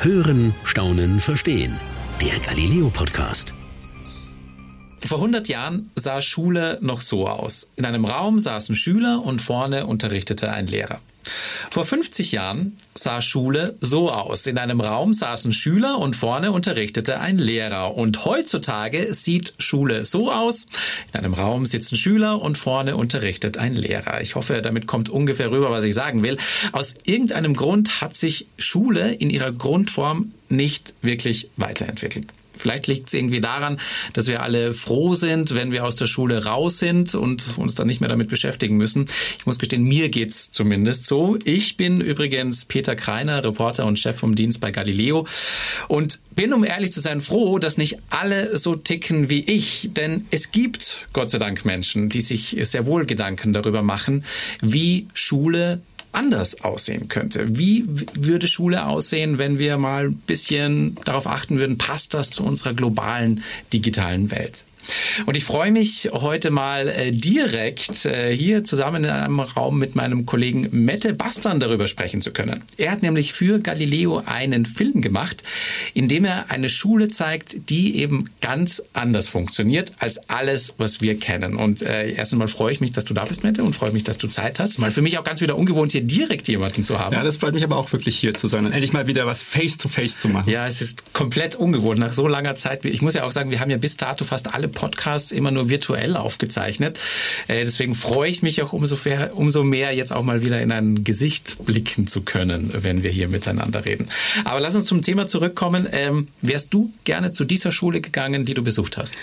Hören, Staunen, Verstehen. Der Galileo Podcast. Vor 100 Jahren sah Schule noch so aus. In einem Raum saßen Schüler und vorne unterrichtete ein Lehrer. Vor 50 Jahren sah Schule so aus. In einem Raum saßen Schüler und vorne unterrichtete ein Lehrer. Und heutzutage sieht Schule so aus. In einem Raum sitzen Schüler und vorne unterrichtet ein Lehrer. Ich hoffe, damit kommt ungefähr rüber, was ich sagen will. Aus irgendeinem Grund hat sich Schule in ihrer Grundform nicht wirklich weiterentwickelt. Vielleicht liegt es irgendwie daran, dass wir alle froh sind, wenn wir aus der Schule raus sind und uns dann nicht mehr damit beschäftigen müssen. Ich muss gestehen, mir geht's zumindest so. Ich bin übrigens Peter Kreiner, Reporter und Chef vom Dienst bei Galileo und bin, um ehrlich zu sein, froh, dass nicht alle so ticken wie ich. Denn es gibt, Gott sei Dank, Menschen, die sich sehr wohl Gedanken darüber machen, wie Schule anders aussehen könnte. Wie würde Schule aussehen, wenn wir mal ein bisschen darauf achten würden, passt das zu unserer globalen digitalen Welt? Und ich freue mich heute mal äh, direkt äh, hier zusammen in einem Raum mit meinem Kollegen Mette Bastern darüber sprechen zu können. Er hat nämlich für Galileo einen Film gemacht, in dem er eine Schule zeigt, die eben ganz anders funktioniert als alles, was wir kennen. Und äh, erst einmal freue ich mich, dass du da bist, Mette, und freue mich, dass du Zeit hast. Mal für mich auch ganz wieder ungewohnt, hier direkt jemanden zu haben. Ja, das freut mich aber auch wirklich hier zu sein und endlich mal wieder was Face-to-Face -face zu machen. Ja, es ist komplett ungewohnt nach so langer Zeit. Ich muss ja auch sagen, wir haben ja bis dato fast alle Podcasts immer nur virtuell aufgezeichnet. Äh, deswegen freue ich mich auch umso, fair, umso mehr, jetzt auch mal wieder in ein Gesicht blicken zu können, wenn wir hier miteinander reden. Aber lass uns zum Thema zurückkommen. Ähm, wärst du gerne zu dieser Schule gegangen, die du besucht hast?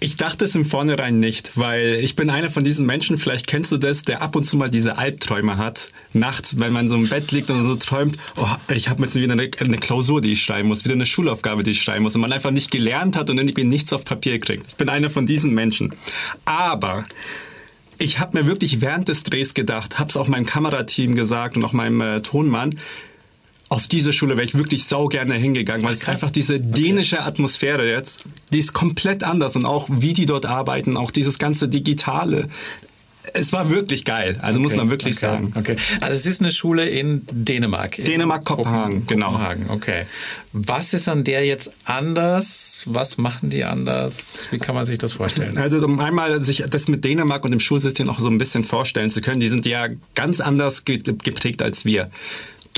Ich dachte es im Vornherein nicht, weil ich bin einer von diesen Menschen, vielleicht kennst du das, der ab und zu mal diese Albträume hat, nachts, wenn man so im Bett liegt und so träumt, oh, ich habe jetzt wieder eine, eine, Klausur, die ich schreiben muss, wieder eine Schulaufgabe, die ich schreiben muss und man einfach nicht gelernt hat und irgendwie nichts auf Papier kriegt. Ich bin einer von diesen Menschen. Aber ich habe mir wirklich während des Drehs gedacht, habe es auch meinem Kamerateam gesagt und auch meinem äh, Tonmann, auf diese Schule wäre ich wirklich sau gerne hingegangen, weil Ach, es einfach diese dänische okay. Atmosphäre jetzt, die ist komplett anders und auch wie die dort arbeiten, auch dieses ganze Digitale. Es war wirklich geil, also okay, muss man wirklich okay, sagen. Okay. Also es ist eine Schule in Dänemark. Dänemark, Kopenhagen, genau. Kopenhagen, okay. Was ist an der jetzt anders? Was machen die anders? Wie kann man sich das vorstellen? Also um einmal sich das mit Dänemark und dem Schulsystem auch so ein bisschen vorstellen zu können, die sind ja ganz anders geprägt als wir.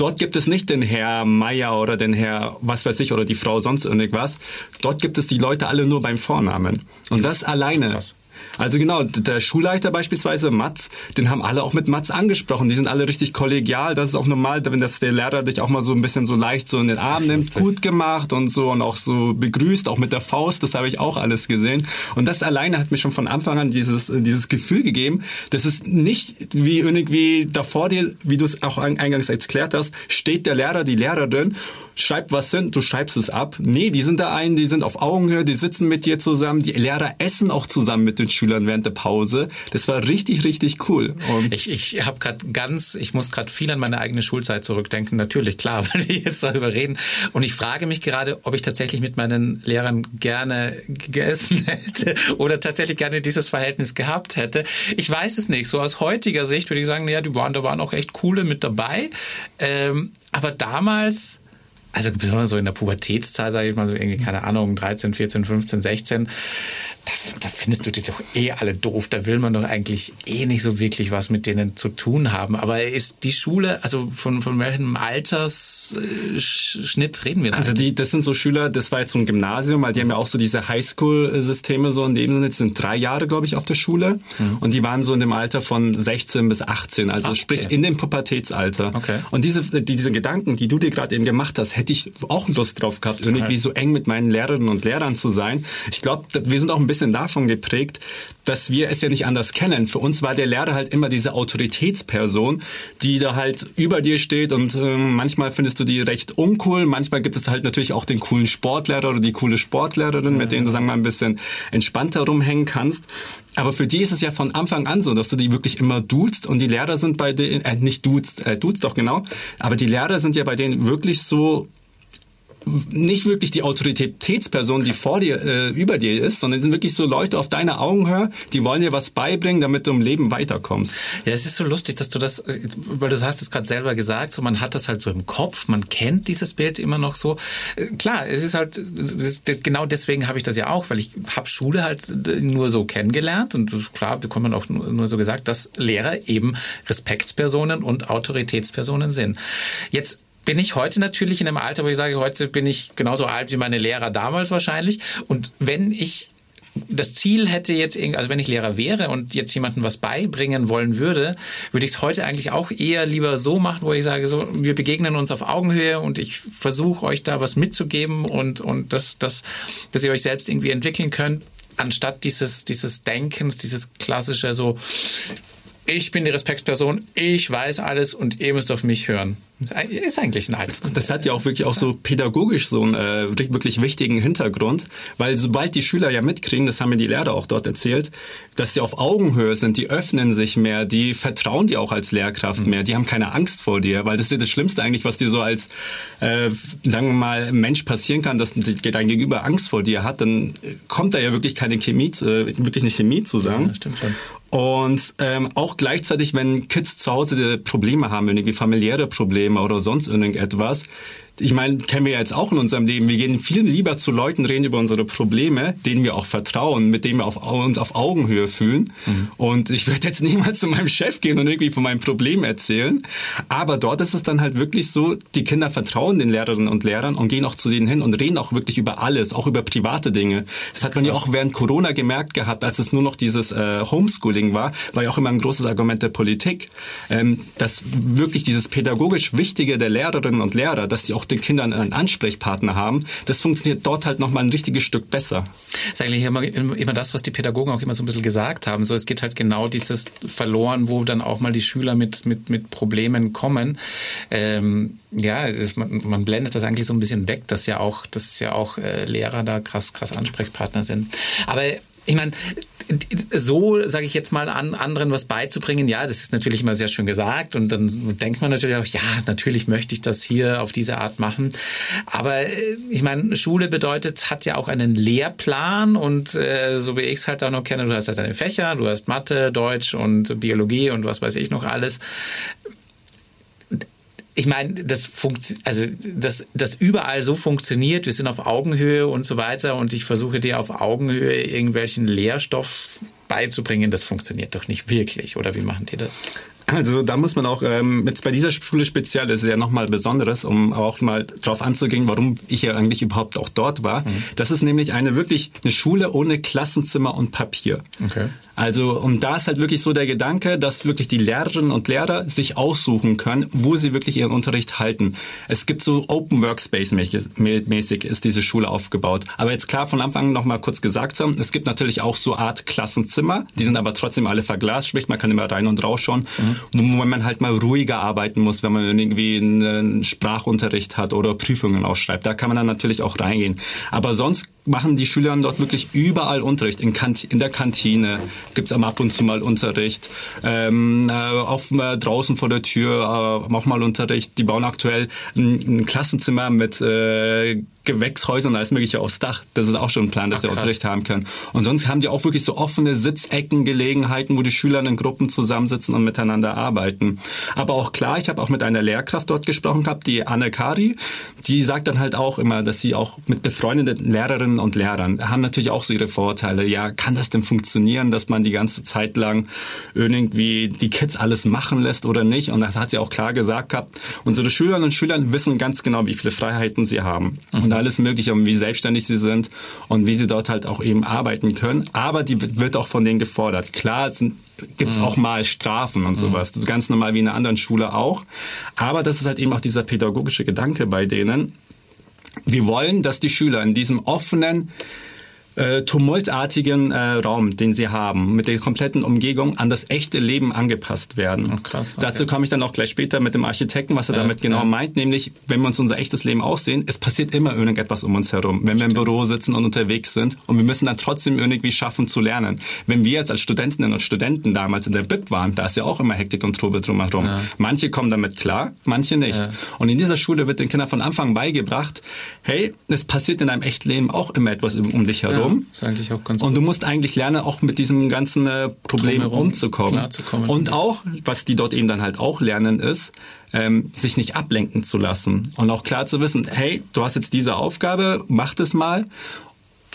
Dort gibt es nicht den Herr Meier oder den Herr, was weiß ich, oder die Frau sonst irgendwas. Dort gibt es die Leute alle nur beim Vornamen. Und das alleine. Krass. Also genau, der Schulleiter beispielsweise, Mats, den haben alle auch mit Mats angesprochen. Die sind alle richtig kollegial. Das ist auch normal, wenn das der Lehrer dich auch mal so ein bisschen so leicht so in den Arm nimmt, gut gemacht und so und auch so begrüßt, auch mit der Faust. Das habe ich auch alles gesehen. Und das alleine hat mir schon von Anfang an dieses, dieses Gefühl gegeben, dass es nicht wie irgendwie davor dir, wie du es auch eingangs erklärt hast, steht der Lehrer, die Lehrerin, schreibt was hin, du schreibst es ab. Nee, die sind da ein, die sind auf Augenhöhe, die sitzen mit dir zusammen, die Lehrer essen auch zusammen mit den Schülern während der Pause. Das war richtig, richtig cool. Und ich ich habe gerade ganz, ich muss gerade viel an meine eigene Schulzeit zurückdenken. Natürlich, klar, weil wir jetzt darüber reden. Und ich frage mich gerade, ob ich tatsächlich mit meinen Lehrern gerne gegessen hätte oder tatsächlich gerne dieses Verhältnis gehabt hätte. Ich weiß es nicht. So aus heutiger Sicht würde ich sagen, ja, die waren, da waren auch echt coole mit dabei. Ähm, aber damals also besonders so in der Pubertätszeit, sage ich mal so irgendwie, keine Ahnung, 13, 14, 15, 16, da, da, findest du die doch eh alle doof. Da will man doch eigentlich eh nicht so wirklich was mit denen zu tun haben. Aber ist die Schule, also von, von welchem Altersschnitt reden wir da? Also die, das sind so Schüler, das war jetzt so ein Gymnasium, weil die haben ja auch so diese Highschool-Systeme so in dem Sinne, jetzt sind drei Jahre, glaube ich, auf der Schule. Mhm. Und die waren so in dem Alter von 16 bis 18, also sprich okay. in dem Pubertätsalter. Okay. Und diese, diese Gedanken, die du dir gerade eben gemacht hast, hätte ich auch Lust drauf gehabt, Total. irgendwie so eng mit meinen Lehrerinnen und Lehrern zu sein. Ich glaube, wir sind auch ein bisschen davon geprägt, dass wir es ja nicht anders kennen. Für uns war der Lehrer halt immer diese Autoritätsperson, die da halt über dir steht und äh, manchmal findest du die recht uncool. Manchmal gibt es halt natürlich auch den coolen Sportlehrer oder die coole Sportlehrerin, mit denen du, sagen wir mal, ein bisschen entspannter rumhängen kannst. Aber für die ist es ja von Anfang an so, dass du die wirklich immer duzt und die Lehrer sind bei denen, äh, nicht duzt, äh, duzt doch genau, aber die Lehrer sind ja bei denen wirklich so nicht wirklich die Autoritätsperson, die vor dir, äh, über dir ist, sondern sind wirklich so Leute auf deiner Augenhöhe, die wollen dir was beibringen, damit du im Leben weiterkommst. Ja, es ist so lustig, dass du das, weil du hast es gerade selber gesagt, so man hat das halt so im Kopf, man kennt dieses Bild immer noch so. Äh, klar, es ist halt, genau deswegen habe ich das ja auch, weil ich habe Schule halt nur so kennengelernt und klar bekommt man auch nur so gesagt, dass Lehrer eben Respektspersonen und Autoritätspersonen sind. Jetzt bin ich heute natürlich in einem Alter, wo ich sage, heute bin ich genauso alt wie meine Lehrer damals wahrscheinlich. Und wenn ich das Ziel hätte jetzt, also wenn ich Lehrer wäre und jetzt jemandem was beibringen wollen würde, würde ich es heute eigentlich auch eher lieber so machen, wo ich sage, so, wir begegnen uns auf Augenhöhe und ich versuche euch da was mitzugeben und, und das, das, dass ihr euch selbst irgendwie entwickeln könnt, anstatt dieses, dieses Denkens, dieses klassische so, ich bin die Respektsperson, ich weiß alles und ihr müsst auf mich hören. Ist eigentlich ein altes Konzept. Das hat ja auch wirklich auch so pädagogisch so einen äh, wirklich wichtigen Hintergrund, weil sobald die Schüler ja mitkriegen, das haben mir die Lehrer auch dort erzählt, dass sie auf Augenhöhe sind, die öffnen sich mehr, die vertrauen dir auch als Lehrkraft mhm. mehr, die haben keine Angst vor dir, weil das ist ja das Schlimmste eigentlich, was dir so als, äh, sagen wir mal, Mensch passieren kann, dass dein Gegenüber Angst vor dir hat, dann kommt da ja wirklich keine Chemie, äh, wirklich eine Chemie zusammen. Ja, stimmt schon. Und ähm, auch gleichzeitig, wenn Kids zu Hause Probleme haben, irgendwie familiäre Probleme oder sonst irgendetwas, ich meine, kennen wir ja jetzt auch in unserem Leben. Wir gehen viel lieber zu Leuten, reden über unsere Probleme, denen wir auch vertrauen, mit denen wir auf, uns auf Augenhöhe fühlen. Mhm. Und ich würde jetzt niemals zu meinem Chef gehen und irgendwie von meinem Problem erzählen. Aber dort ist es dann halt wirklich so, die Kinder vertrauen den Lehrerinnen und Lehrern und gehen auch zu denen hin und reden auch wirklich über alles, auch über private Dinge. Das hat man ja auch während Corona gemerkt gehabt, als es nur noch dieses äh, Homeschooling war, war ja auch immer ein großes Argument der Politik, ähm, dass wirklich dieses pädagogisch Wichtige der Lehrerinnen und Lehrer, dass die auch den Kindern einen Ansprechpartner haben, das funktioniert dort halt nochmal ein richtiges Stück besser. Das ist eigentlich immer, immer das, was die Pädagogen auch immer so ein bisschen gesagt haben. So, es geht halt genau dieses verloren, wo dann auch mal die Schüler mit, mit, mit Problemen kommen. Ähm, ja, das, man, man, blendet das eigentlich so ein bisschen weg, dass ja auch, dass ja auch äh, Lehrer da krass, krass Ansprechpartner sind. Aber ich meine, so, sage ich jetzt mal, an anderen was beizubringen, ja, das ist natürlich immer sehr schön gesagt und dann denkt man natürlich auch, ja, natürlich möchte ich das hier auf diese Art machen. Aber äh, ich meine, Schule bedeutet, hat ja auch einen Lehrplan und äh, so wie ich es halt auch noch kenne, du hast halt deine Fächer, du hast Mathe, Deutsch und Biologie und was weiß ich noch alles ich meine, das funktioniert, also das, das überall so funktioniert, wir sind auf Augenhöhe und so weiter und ich versuche dir auf Augenhöhe irgendwelchen Lehrstoff beizubringen, das funktioniert doch nicht wirklich, oder wie machen die das? Also da muss man auch, ähm, jetzt bei dieser Schule speziell ist es ja nochmal Besonderes, um auch mal drauf anzugehen, warum ich ja eigentlich überhaupt auch dort war. Mhm. Das ist nämlich eine wirklich eine Schule ohne Klassenzimmer und Papier. Okay. Also und da ist halt wirklich so der Gedanke, dass wirklich die Lehrerinnen und Lehrer sich aussuchen können, wo sie wirklich ihren Unterricht halten. Es gibt so Open Workspace mäßig ist diese Schule aufgebaut. Aber jetzt klar von Anfang an nochmal kurz gesagt haben, es gibt natürlich auch so Art Klassenzimmer, die sind aber trotzdem alle verglast, sprich man kann immer rein und rausschauen. Mhm wo man halt mal ruhiger arbeiten muss, wenn man irgendwie einen Sprachunterricht hat oder Prüfungen ausschreibt. Da kann man dann natürlich auch reingehen. Aber sonst machen die Schüler dort wirklich überall Unterricht. In, Kant in der Kantine gibt's ab und zu mal Unterricht. Ähm, äh, auf, äh, draußen vor der Tür äh, auch mal Unterricht. Die bauen aktuell ein, ein Klassenzimmer mit äh, Gewächshäusern alles mögliche aufs Dach. Das ist auch schon ein Plan, dass Ach, der Unterricht haben können. Und sonst haben die auch wirklich so offene Sitzecken, Gelegenheiten, wo die Schüler in Gruppen zusammensitzen und miteinander arbeiten. Aber auch klar, ich habe auch mit einer Lehrkraft dort gesprochen gehabt, die Anne Kari. Die sagt dann halt auch immer, dass sie auch mit befreundeten Lehrerinnen Lehrerinnen und Lehrern haben natürlich auch so ihre Vorteile. Ja, kann das denn funktionieren, dass man die ganze Zeit lang irgendwie die Kids alles machen lässt oder nicht? Und das hat sie auch klar gesagt gehabt. Unsere Schülerinnen und Schüler wissen ganz genau, wie viele Freiheiten sie haben mhm. Und alles Mögliche und wie selbstständig sie sind und wie sie dort halt auch eben arbeiten können. Aber die wird auch von denen gefordert. Klar, sind gibt es mhm. auch mal Strafen und sowas. Mhm. Ganz normal wie in einer anderen Schule auch. Aber das ist halt eben auch dieser pädagogische Gedanke bei denen wir wollen, dass die Schüler in diesem offenen, äh, tumultartigen äh, Raum, den sie haben, mit der kompletten Umgebung an das echte Leben angepasst werden. Oh, krass, okay. Dazu komme ich dann auch gleich später mit dem Architekten, was er Ja, damit genau ja. meint, nämlich wenn wir uns unser echtes Leben aussehen, es passiert immer irgendetwas um uns herum, wenn wir im Büro sitzen und unterwegs sind und wir müssen dann trotzdem irgendwie schaffen zu lernen. Wenn wir jetzt als Studentinnen und Studenten damals in der BIP waren, da ist ja auch immer Hektik und Trubel drumherum. Manche kommen damit klar, manche nicht. Ja. Und in dieser Schule wird den Kindern von Anfang an beigebracht, hey, es passiert in deinem echten Leben auch immer etwas um dich herum. Ist eigentlich auch ganz Und du musst eigentlich lernen, auch mit diesem ganzen äh, Problem Drumherum umzukommen. Und auch, was die dort eben dann halt auch lernen, ist, ähm, sich nicht ablenken zu lassen. Und auch klar zu wissen, hey, du hast jetzt diese Aufgabe, mach das mal.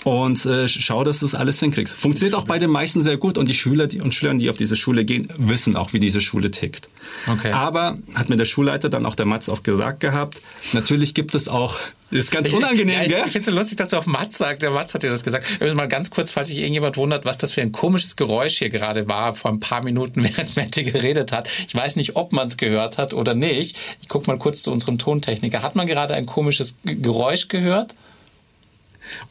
Und äh, schau, dass du das alles hinkriegst. Funktioniert auch bei den meisten sehr gut und die Schüler die, und Schülerinnen, die auf diese Schule gehen, wissen auch, wie diese Schule tickt. Okay. Aber hat mir der Schulleiter dann auch der Mats auch gesagt gehabt, natürlich gibt es auch, ist ganz unangenehm, ja, ich, gell? Ich finde es so lustig, dass du auf Mats sagst. Der Mats hat dir das gesagt. Übrigens mal ganz kurz, falls sich irgendjemand wundert, was das für ein komisches Geräusch hier gerade war, vor ein paar Minuten, während Mette geredet hat. Ich weiß nicht, ob man es gehört hat oder nicht. Ich gucke mal kurz zu unserem Tontechniker. Hat man gerade ein komisches Geräusch gehört?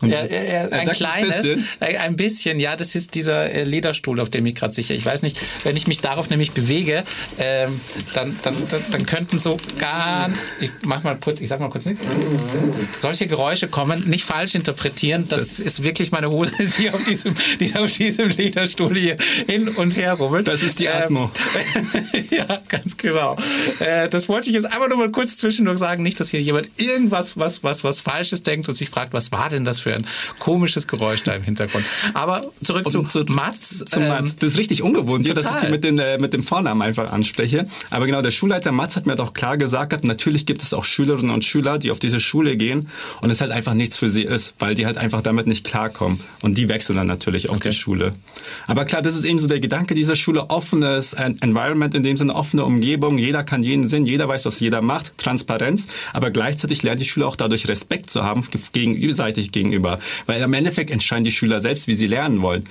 Und Ja, ja, ja, ein kleines, bisschen. ein bisschen, ja, das ist dieser äh, Lederstuhl, auf dem ich gerade sicher. Ich weiß nicht, wenn ich mich darauf nämlich bewege, ähm, dann, dann, dann, dann könnten so ganz, ich mach mal kurz, ich sag mal kurz nichts. Solche Geräusche kommen, nicht falsch interpretieren. Das, ist wirklich meine Hose, die auf diesem, die auf diesem Lederstuhl hier hin und her rubbelt. Das ist die Ähm, Atmo. ja, ganz genau. Äh, das wollte ich jetzt einfach nur mal kurz zwischendurch sagen, nicht, dass hier jemand irgendwas was was was Falsches denkt und sich fragt, was war denn das für ein komisches Geräusch da im Hintergrund. Aber zurück zu, zu Mats. Zum ähm, Mats. Das ist richtig ungewohnt, hier, dass ich total. die mit, den, äh, mit dem Vornamen einfach anspreche. Aber genau, der Schulleiter Mats hat mir doch klar gesagt, natürlich gibt es auch Schülerinnen und Schüler, die auf diese Schule gehen und es halt einfach nichts für sie ist, weil die halt einfach damit nicht klarkommen. Und die wechseln dann natürlich auch Okay. die Schule. Aber klar, das ist eben so der Gedanke dieser Schule, offenes Environment, in dem Sinne offene Umgebung, jeder kann jeden sehen, jeder weiß, was jeder macht, Transparenz, aber gleichzeitig lernt die Schüler auch dadurch Respekt zu haben, gegenseitig gegenüber. Weil am Endeffekt entscheiden die Schüler selbst, wie sie lernen wollen.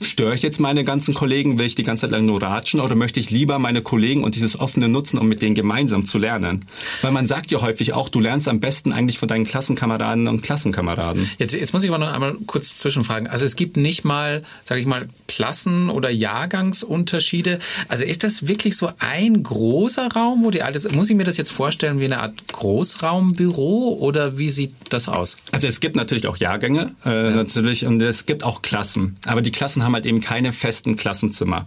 Störe ich jetzt meine ganzen Kollegen? Will ich die ganze Zeit lang nur ratschen? Oder möchte ich lieber meine Kollegen und dieses offene nutzen, um mit denen gemeinsam zu lernen? Weil man sagt ja häufig auch, du lernst am besten eigentlich von deinen Klassenkameraden und Klassenkameraden. Jetzt, jetzt muss ich aber noch einmal kurz zwischenfragen. Also es gibt nicht mal, sage ich mal, Klassen- oder Jahrgangsunterschiede. Also ist das wirklich so ein großer Raum, wo die alte, muss ich mir das jetzt vorstellen wie eine Art Großraumbüro oder wie sieht das aus? Also es gibt natürlich auch Jahrgänge, äh, natürlich, und es gibt auch Klassen. Aber die Klassen haben halt eben keine festen Klassenzimmer.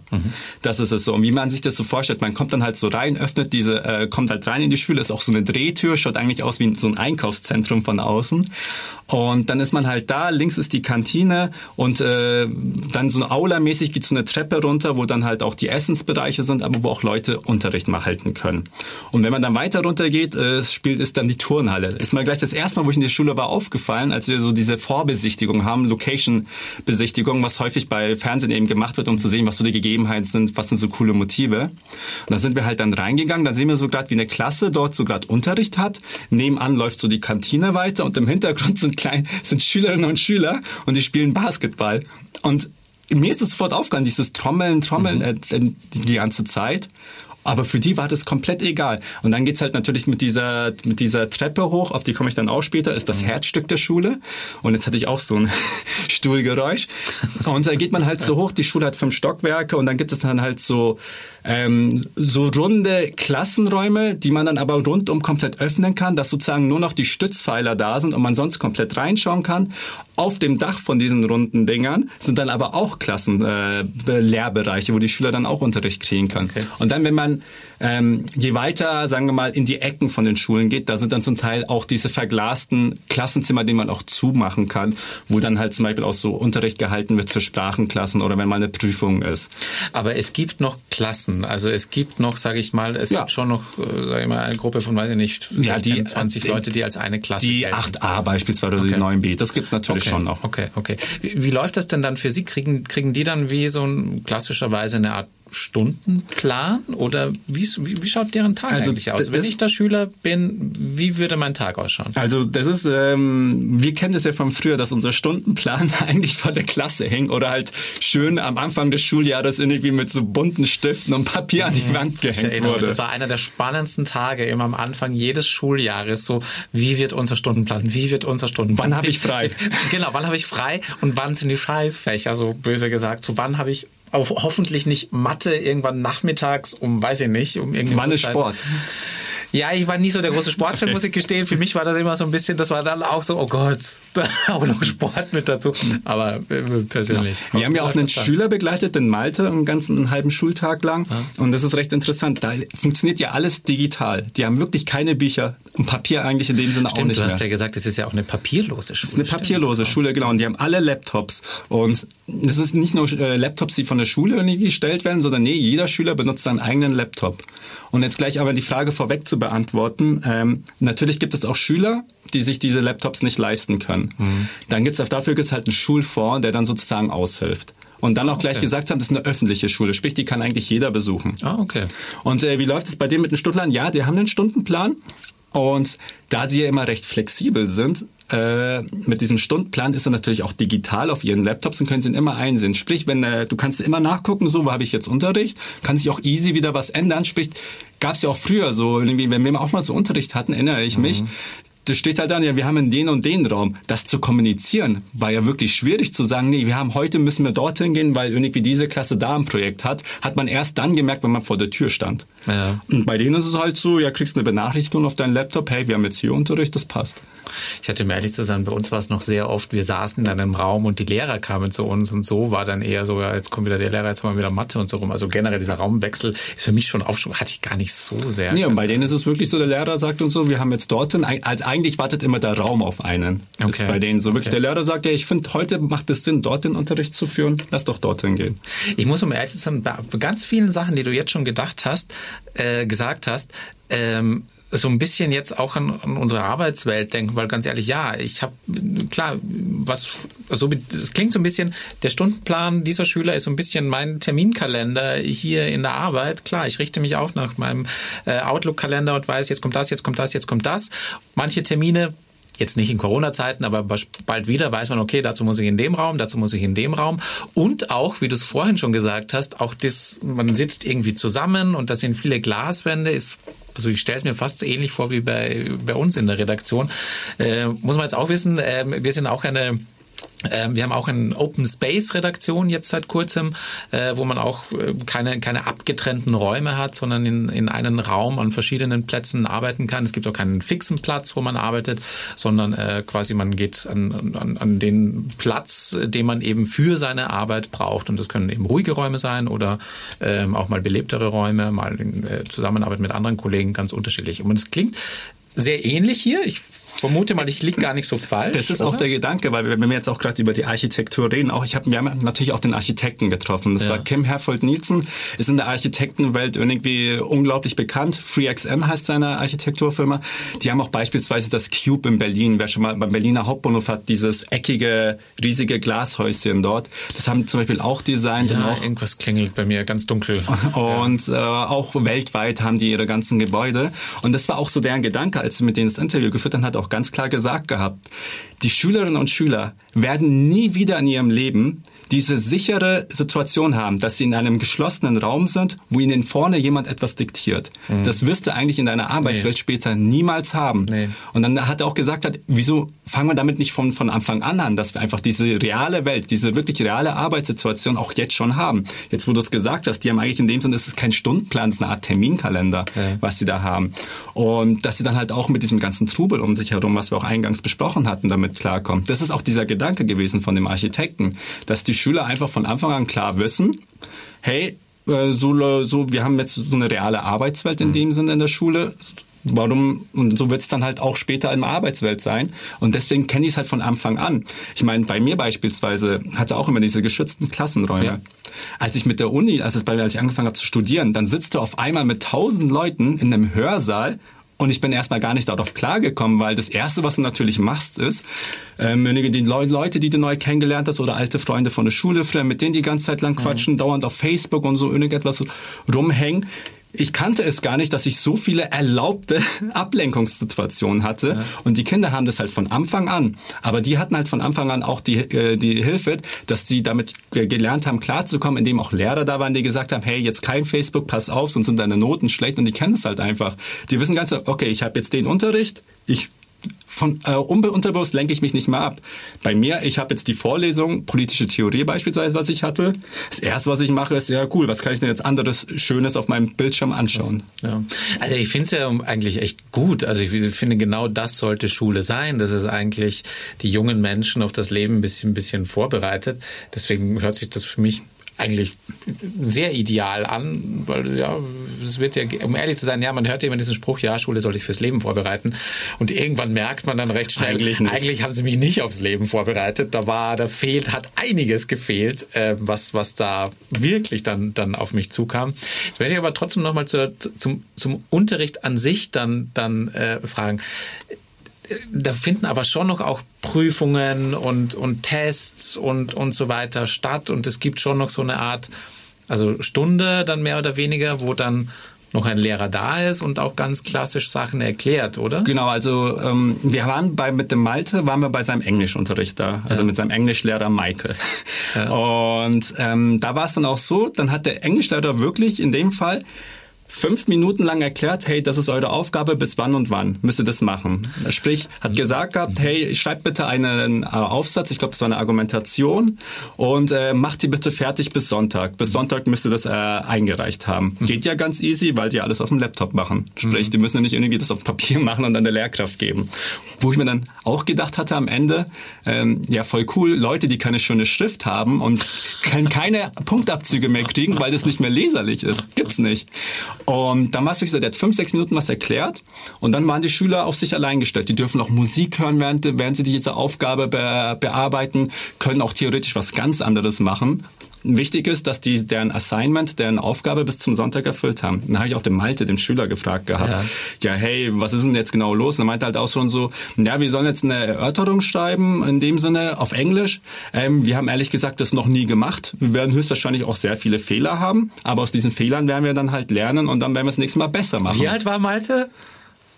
Das ist es so. Und wie man sich das so vorstellt, man kommt dann halt so rein, öffnet diese, äh, kommt halt rein in die Schule, ist auch so eine Drehtür, schaut eigentlich aus wie so ein Einkaufszentrum von außen. Und dann ist man halt da, links ist die Kantine und äh, dann so Aula-mäßig geht so eine Treppe runter, wo dann halt auch die Essensbereiche sind, aber wo auch Leute Unterricht mal halten können. Und wenn man dann weiter runter geht, äh, spielt ist dann die Turnhalle. Ist mir gleich das erste Mal, wo ich in die Schule war, aufgefallen, als wir so diese Vorbesichtigung haben, Location-Besichtigung, was häufig bei Fernsehen eben gemacht wird, um zu sehen, was so die Gegebenheiten sind, was sind so coole Motive. Und da sind wir halt dann reingegangen, da sehen wir so gerade, wie eine Klasse dort so gerade Unterricht hat. Nebenan läuft so die Kantine weiter und im Hintergrund sind klein, sind Schülerinnen und Schüler und die spielen Basketball. Und mir ist es sofort aufgegangen, dieses Trommeln, Trommeln äh, die, die ganze Zeit. Aber für die war das komplett egal. Und dann geht's halt natürlich mit dieser, mit dieser Treppe hoch, auf die komme ich dann auch später, ist das Herzstück der Schule. Und jetzt hatte ich auch so ein Stuhlgeräusch. Und da geht man halt so hoch, die Schule hat fünf Stockwerke und dann gibt es dann halt so, ähm, so runde Klassenräume, die man dann aber rundum komplett öffnen kann, dass sozusagen nur noch die Stützpfeiler da sind und man sonst komplett reinschauen kann. Auf dem Dach von diesen runden Dingern sind dann aber auch Klassen, äh, Lehrbereiche, wo die Schüler dann auch Unterricht kriegen können. Okay. Und dann, wenn man ähm, je weiter, sagen wir mal, in die Ecken von den Schulen geht, da sind dann zum Teil auch diese verglasten Klassenzimmer, die man auch zumachen kann, wo dann halt zum Beispiel auch so Unterricht gehalten wird für Sprachenklassen oder wenn mal eine Prüfung ist. Aber es gibt noch Klassen. Also es gibt noch, sage ich mal, es Ja. gibt schon noch, äh, sag ich mal, eine Gruppe von, weiß ich nicht, 16, Ja, die- 20 die- Leute, die als eine Klasse Die gelten. 8a beispielsweise oder die Okay. 9b, das gibt's natürlich Okay, schon noch. okay, okay. Wie, wie läuft das denn dann für Sie? Kriegen, kriegen die dann wie so ein klassischerweise eine Art Stundenplan oder wie, wie, wie schaut deren Tag Also, eigentlich aus? Wenn ich da Schüler bin, wie würde mein Tag ausschauen? Also das ist, ähm, wir kennen das ja von früher, dass unser Stundenplan eigentlich vor der Klasse hing oder halt schön am Anfang des Schuljahres irgendwie mit so bunten Stiften und Papier an die Wand Ich gehängt erinnere wurde. das war einer der spannendsten Tage immer am Anfang jedes Schuljahres. So, wie wird unser Stundenplan? Wie wird unser Stundenplan? Wann habe ich frei? Genau, wann habe ich frei und wann sind die Scheißfächer, so böse gesagt. So, wann habe ich auf, hoffentlich nicht Mathe irgendwann nachmittags um, weiß ich nicht, um irgendwie. Wann ist Sport? Ja, ich war nie so der große Sportfan, muss ich gestehen. Für mich war das immer so ein bisschen, das war dann auch so, oh Gott, da auch noch Sport mit dazu. Aber äh, persönlich. Wir haben ja auch einen Schüler. Begleitet in Malte einen ganzen einen halben Schultag lang. Und das ist recht interessant. Da funktioniert ja alles digital. Die haben wirklich keine Bücher Papier eigentlich in dem Sinne auch Stimmt, nicht du mehr. hast ja gesagt, es ist ja auch eine papierlose Schule. Das ist eine papierlose Schule, genau. Und die haben alle Laptops. Und es ist nicht nur äh, Laptops, die von der Schule irgendwie gestellt werden, sondern nee, jeder Schüler benutzt seinen eigenen Laptop. Und jetzt gleich aber die Frage vorweg zu beantworten. Ähm, natürlich gibt es auch Schüler, die sich diese Laptops nicht leisten können. Mhm. Dann gibt's dafür gibt's halt einen Schulfonds, der dann sozusagen aushilft. Und dann auch gleich Ah, okay. gesagt haben, das ist eine öffentliche Schule, sprich, die kann eigentlich jeder besuchen. Ah, okay. Und äh, wie läuft es bei denen mit dem Stundenplan? Ja, die haben einen Stundenplan. Und da sie ja immer recht flexibel sind, äh, mit diesem Stundenplan ist er natürlich auch digital auf ihren Laptops und können sie ihn immer einsehen. Sprich, wenn äh, du kannst immer nachgucken, so, wo habe ich jetzt Unterricht, kann sich auch easy wieder was ändern. Sprich, gab es ja auch früher so, wenn wir auch mal so Unterricht hatten, erinnere ich mich. Das steht halt dann, ja, wir haben in den und den Raum. Das zu kommunizieren, war ja wirklich schwierig zu sagen, nee, wir haben heute müssen wir dorthin gehen, weil irgendwie diese Klasse da ein Projekt hat, hat man erst dann gemerkt, wenn man vor der Tür stand. Ja. Und bei denen ist es halt so, ja, kriegst eine Benachrichtigung auf deinen Laptop, hey, wir haben jetzt hier Unterricht, das passt. Ich hatte, um ehrlich zu sein, bei uns war es noch sehr oft, wir saßen dann im Raum und die Lehrer kamen zu uns und so war dann eher so, ja, jetzt kommt wieder der Lehrer, jetzt haben wir wieder Mathe und so rum. Also generell dieser Raumwechsel ist für mich schon auch schon, hatte ich gar nicht so sehr. Nee, und bei denen ist es wirklich so, der Lehrer sagt uns so, wir haben jetzt dorthin, als eigentlich wartet immer der Raum auf einen. Ist Okay. bei denen so wirklich, Okay. der Lehrer sagt, ja, ich finde, heute macht es Sinn, dort den Unterricht zu führen, lass doch dorthin gehen. Ich muss um ehrlich zu sein, bei bei ganz vielen Sachen, die du jetzt schon gedacht hast, äh, gesagt hast, ähm, so ein bisschen jetzt auch an, an unsere Arbeitswelt denken, weil ganz ehrlich, ja, ich habe klar, was so es klingt so ein bisschen, der Stundenplan dieser Schüler ist so ein bisschen mein Terminkalender hier in der Arbeit. Klar, ich richte mich auch nach meinem äh, Outlook-Kalender und weiß, jetzt kommt das, jetzt kommt das, jetzt kommt das. Manche Termine jetzt nicht in Corona-Zeiten, aber bald wieder weiß man, okay, dazu muss ich in dem Raum, dazu muss ich in dem Raum. Und auch, wie du es vorhin schon gesagt hast, auch das, man sitzt irgendwie zusammen und das sind viele Glaswände, ist also ich stelle es mir fast so ähnlich vor wie bei, bei uns in der Redaktion. Äh, muss man jetzt auch wissen, äh, wir sind auch eine wir haben auch eine Open Space Redaktion jetzt seit kurzem, äh, wo man auch äh, keine, keine abgetrennten Räume hat, sondern in, in einen Raum an verschiedenen Plätzen arbeiten kann. Es gibt auch keinen fixen Platz, wo man arbeitet, sondern äh, quasi man geht an, an, an den Platz, den man eben für seine Arbeit braucht. Und das können eben ruhige Räume sein oder ähm, auch mal belebtere Räume, mal in Zusammenarbeit mit anderen Kollegen, ganz unterschiedlich. Und es klingt sehr ähnlich hier. Ich vermute mal, ich liege gar nicht so falsch. Das ist auch oder? der Gedanke, weil wir- wenn wir jetzt auch gerade über die Architektur reden, auch ich hab, wir haben natürlich auch den Architekten getroffen. Das Ja. war Kim Herfold Nielsen, ist in der Architektenwelt irgendwie unglaublich bekannt. FreeXN heißt seine Architekturfirma. Die haben auch beispielsweise das Cube in Berlin. Wer schon mal beim Berliner Hauptbahnhof hat, dieses eckige, riesige Glashäuschen dort. Das haben zum Beispiel auch designt und Ja, auch irgendwas klingelt bei mir ganz dunkel. und äh, auch weltweit haben die ihre ganzen Gebäude. Und das war auch so deren Gedanke, als sie mit denen das Interview geführt haben, hat auch ganz klar gesagt gehabt, die Schülerinnen und Schüler werden nie wieder in ihrem Leben diese sichere Situation haben, dass sie in einem geschlossenen Raum sind, wo ihnen vorne jemand etwas diktiert. Das wirst du eigentlich in deiner Arbeitswelt Nee. später niemals haben. Nee. Und dann hat er auch gesagt, hat, wieso fangen wir damit nicht von, von Anfang an an, dass wir einfach diese reale Welt, diese wirklich reale Arbeitssituation auch jetzt schon haben. Jetzt, wo du es gesagt hast, die haben eigentlich in dem Sinne, es ist kein Stundenplan, es ist eine Art Terminkalender, Ja. was sie da haben. Und dass sie dann halt auch mit diesem ganzen Trubel um sich herum, was wir auch eingangs besprochen hatten, damit klarkommen. Das ist auch dieser Gedanke gewesen von dem Architekten, dass die Schüler einfach von Anfang an klar wissen, hey, äh, so, so, wir haben jetzt so eine reale Arbeitswelt in dem Sinne in der Schule. Warum, und so wird es dann halt auch später in der Arbeitswelt sein. Und deswegen kenne ich es halt von Anfang an. Ich meine, bei mir beispielsweise hatte auch immer diese geschützten Klassenräume. Ja. Als ich mit der Uni, als es bei mir, als ich angefangen habe zu studieren, dann sitzt du auf einmal mit tausend Leuten in einem Hörsaal Und ich bin erstmal gar nicht darauf klargekommen, weil das Erste, was du natürlich machst, ist, ähm, die Leute, die du neu kennengelernt hast oder alte Freunde von der Schule, früher, mit denen die ganze Zeit lang quatschen, mhm. dauernd auf Facebook und so irgendetwas rumhängen ich kannte es gar nicht, dass ich so viele erlaubte Ablenkungssituationen hatte. Ja. Und die Kinder haben das halt von Anfang an. Aber die hatten halt von Anfang an auch die, äh, die Hilfe, dass sie damit gelernt haben, klarzukommen, indem auch Lehrer da waren, die gesagt haben, hey, jetzt kein Facebook, pass auf, sonst sind deine Noten schlecht. Und die kennen es halt einfach. Die wissen ganz, okay, ich habe jetzt den Unterricht, ich von äh, unterbewusst lenke ich mich nicht mehr ab. Bei mir, ich habe jetzt die Vorlesung, politische Theorie beispielsweise, was ich hatte. Das erste, was ich mache, ist, ja cool, was kann ich denn jetzt anderes Schönes auf meinem Bildschirm anschauen? Ja. Also ich finde es ja eigentlich echt gut. Also ich finde, genau das sollte Schule sein. dass es eigentlich die jungen Menschen auf das Leben ein bisschen, ein bisschen vorbereitet. Deswegen hört sich das für mich eigentlich sehr ideal an, weil ja, es wird ja, um ehrlich zu sein, ja, man hört immer diesen Spruch, ja, Schule soll dich fürs Leben vorbereiten. Und irgendwann merkt man dann recht schnell, eigentlich, eigentlich haben sie mich nicht aufs Leben vorbereitet. Da war, da fehlt, hat einiges gefehlt, äh, was, was da wirklich dann, dann auf mich zukam. Jetzt möchte ich aber trotzdem nochmal zum, zum Unterricht an sich dann, dann äh, fragen da finden aber schon noch auch Prüfungen und, und Tests und, und so weiter statt. Und es gibt schon noch so eine Art, also Stunde dann mehr oder weniger, wo dann noch ein Lehrer da ist und auch ganz klassisch Sachen erklärt, oder? Genau, also ähm, wir waren bei mit dem Malte, waren wir bei seinem Englischunterricht da, also ja. mit seinem Englischlehrer Michael. Ja. Und ähm, da war es dann auch so, dann hat der Englischlehrer wirklich in dem Fall fünf Minuten lang erklärt, hey, das ist eure Aufgabe, bis wann und wann müsst ihr das machen. Sprich, hat gesagt gehabt, hey, schreibt bitte einen äh, Aufsatz, ich glaube, das war eine Argumentation und äh, macht die bitte fertig bis Sonntag. Bis Sonntag müsst ihr das äh, eingereicht haben. Geht ja ganz easy, weil die alles auf dem Laptop machen. Sprich, die müssen ja nicht irgendwie das auf Papier machen und dann der Lehrkraft geben. Wo ich mir dann auch gedacht hatte am Ende, ähm, ja, voll cool, Leute, die keine schöne Schrift haben und können keine Punktabzüge mehr kriegen, weil das nicht mehr leserlich ist. Gibt's nicht. Und dann war es wirklich so, der hat fünf, sechs Minuten was erklärt und dann waren die Schüler auf sich allein gestellt. Die dürfen auch Musik hören, während, während sie diese Aufgabe be bearbeiten, können auch theoretisch was ganz anderes machen. Wichtig ist, dass die deren Assignment, deren Aufgabe bis zum Sonntag erfüllt haben. Dann habe ich auch den Malte, dem Schüler, gefragt gehabt, ja. ja, hey, was ist denn jetzt genau los? Und er meinte halt auch schon so, ja, wir sollen jetzt eine Erörterung schreiben, in dem Sinne auf Englisch. Ähm, wir haben ehrlich gesagt das noch nie gemacht. Wir werden höchstwahrscheinlich auch sehr viele Fehler haben, aber aus diesen Fehlern werden wir dann halt lernen und dann werden wir es nächstes Mal besser machen. Wie alt war Malte?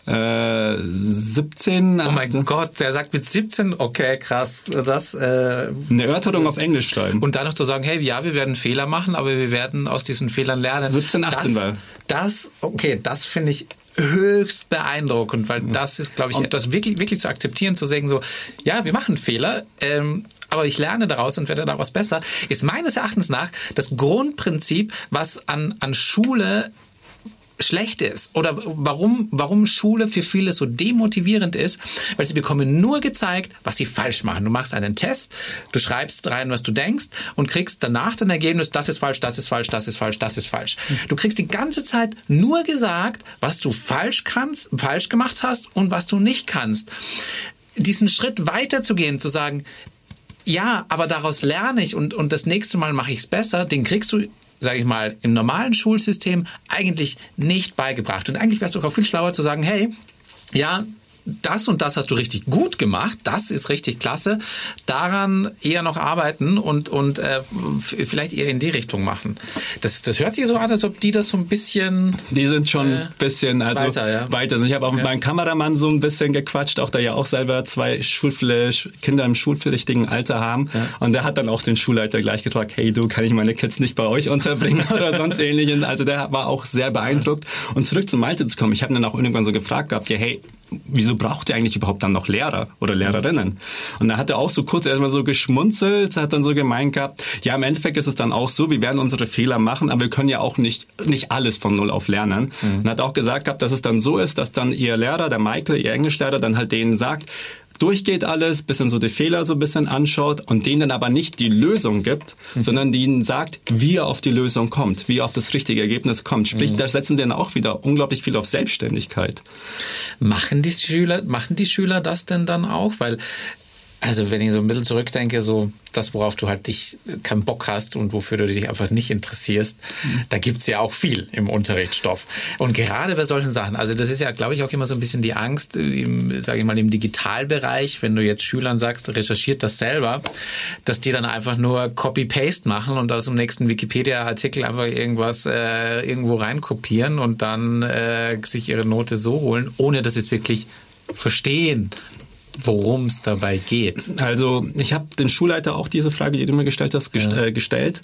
Äh, 17. Oh mein also, Gott, der sagt mit 17, okay, krass, das. Äh, eine Erörterung auf Englisch schreiben. Und dann noch zu sagen, hey, ja, wir werden Fehler machen, aber wir werden aus diesen Fehlern lernen. 17, 18 das, war. Das, okay, das finde ich höchst beeindruckend, weil das ist, glaube ich, und etwas wirklich, wirklich zu akzeptieren, zu sagen so, ja, wir machen Fehler, ähm, aber ich lerne daraus und werde daraus besser, ist meines Erachtens nach das Grundprinzip, was an, an Schule schlecht ist oder warum, warum Schule für viele so demotivierend ist, weil sie bekommen nur gezeigt, was sie falsch machen. Du machst einen Test, du schreibst rein, was du denkst und kriegst danach dein Ergebnis, das ist falsch, das ist falsch, das ist falsch, das ist falsch. Du kriegst die ganze Zeit nur gesagt, was du falsch kannst, falsch gemacht hast und was du nicht kannst. Diesen Schritt weiterzugehen, zu sagen, ja, aber daraus lerne ich und, und das nächste Mal mache ich es besser, den kriegst du sage ich mal, im normalen Schulsystem eigentlich nicht beigebracht. Und eigentlich wärst du auch viel schlauer zu sagen, hey, ja, das und das hast du richtig gut gemacht, das ist richtig klasse, daran eher noch arbeiten und, und äh, vielleicht eher in die Richtung machen. Das, das hört sich so an, als ob die das so ein bisschen... Die sind schon ein äh, bisschen also weiter. Ja. weiter. Ich habe auch ja. mit meinem Kameramann so ein bisschen gequatscht, auch da ja auch selber zwei Kinder im schulpflichtigen Alter haben. Ja. Und der hat dann auch den Schulleiter gleich gefragt, hey du, kann ich meine Kids nicht bei euch unterbringen oder sonst ähnliches. Also der war auch sehr beeindruckt. Und zurück zum Malte zu kommen, ich habe dann auch irgendwann so gefragt gehabt, ja hey, wieso braucht ihr eigentlich überhaupt dann noch Lehrer oder Lehrerinnen? Und da hat er auch so kurz erstmal so geschmunzelt, hat dann so gemeint gehabt, ja, im Endeffekt ist es dann auch so, wir werden unsere Fehler machen, aber wir können ja auch nicht, nicht alles von Null auf lernen. Mhm. Und hat auch gesagt gehabt, dass es dann so ist, dass dann ihr Lehrer, der Michael, ihr Englischlehrer, dann halt denen sagt, durchgeht alles, bisschen so die Fehler so ein bisschen anschaut und denen dann aber nicht die Lösung gibt, mhm. sondern denen sagt, wie er auf die Lösung kommt, wie er auf das richtige Ergebnis kommt. Sprich, mhm. da setzen die dann auch wieder unglaublich viel auf Selbstständigkeit. Machen die Schüler, machen die Schüler das denn dann auch? Weil Also wenn ich so ein bisschen zurückdenke, so das, worauf du halt dich keinen Bock hast und wofür du dich einfach nicht interessierst, mhm. da gibt's ja auch viel im Unterrichtsstoff. Und gerade bei solchen Sachen, also das ist ja, glaube ich, auch immer so ein bisschen die Angst, im, sage ich mal, im Digitalbereich, wenn du jetzt Schülern sagst, recherchiert das selber, dass die dann einfach nur Copy-Paste machen und aus dem nächsten Wikipedia-Artikel einfach irgendwas äh, irgendwo reinkopieren und dann äh, sich ihre Note so holen, ohne dass sie es wirklich verstehen worum es dabei geht. Also ich habe den Schulleiter auch diese Frage, die du mir gestellt hast, gest ja. äh, gestellt.